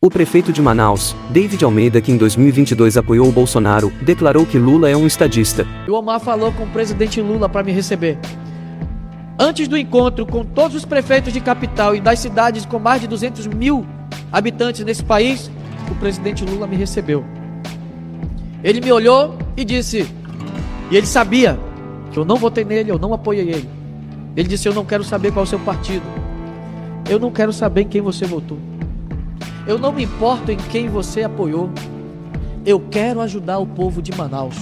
O prefeito de Manaus, David Almeida, que em 2022 apoiou o Bolsonaro, declarou que Lula é um estadista. O Omar falou com o presidente Lula para me receber. Antes do encontro com todos os prefeitos de capital e das cidades com mais de 200 mil habitantes nesse país, o presidente Lula me recebeu. Ele me olhou e disse, e ele sabia que eu não votei nele, eu não apoiei ele. Ele disse: Eu não quero saber qual é o seu partido. Eu não quero saber em quem você votou. Eu não me importo em quem você apoiou. Eu quero ajudar o povo de Manaus.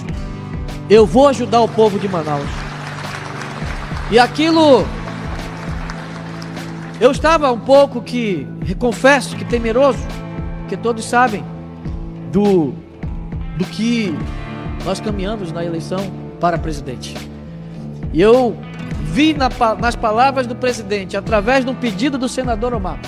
Eu vou ajudar o povo de Manaus. E aquilo. Eu estava um pouco que, confesso que temeroso, porque todos sabem do, do que nós caminhamos na eleição para presidente. E eu vi na, nas palavras do presidente, através de um pedido do senador Omar,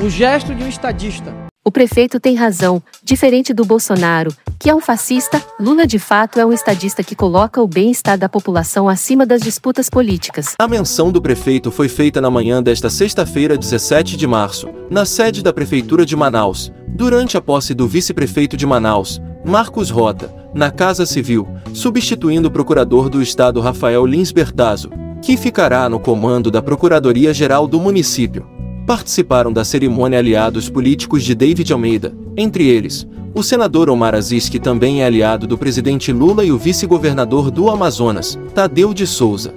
o gesto de um estadista. O prefeito tem razão, diferente do Bolsonaro, que é um fascista, Lula de fato é um estadista que coloca o bem-estar da população acima das disputas políticas. A menção do prefeito foi feita na manhã desta sexta-feira, 17 de março, na sede da Prefeitura de Manaus, durante a posse do vice-prefeito de Manaus, Marcos Rota, na Casa Civil, substituindo o procurador do Estado Rafael Lins Bertazzo, que ficará no comando da Procuradoria-Geral do município. Participaram da cerimônia aliados políticos de David Almeida, entre eles, o senador Omar Aziz, que também é aliado do presidente Lula, e o vice-governador do Amazonas, Tadeu de Souza.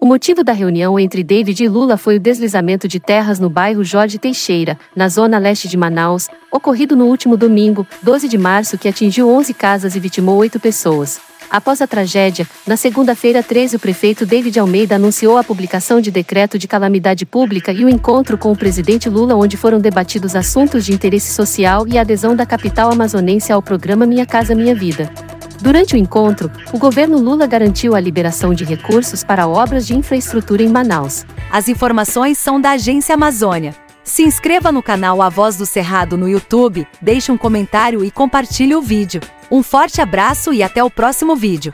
O motivo da reunião entre David e Lula foi o deslizamento de terras no bairro Jorge Teixeira, na zona leste de Manaus, ocorrido no último domingo, 12 de março, que atingiu 11 casas e vitimou 8 pessoas. Após a tragédia, na segunda-feira 13, o prefeito David Almeida anunciou a publicação de decreto de calamidade pública e o encontro com o presidente Lula, onde foram debatidos assuntos de interesse social e a adesão da capital amazonense ao programa Minha Casa Minha Vida. Durante o encontro, o governo Lula garantiu a liberação de recursos para obras de infraestrutura em Manaus. As informações são da Agência Amazônia. Se inscreva no canal A Voz do Cerrado no YouTube, deixe um comentário e compartilhe o vídeo. Um forte abraço e até o próximo vídeo.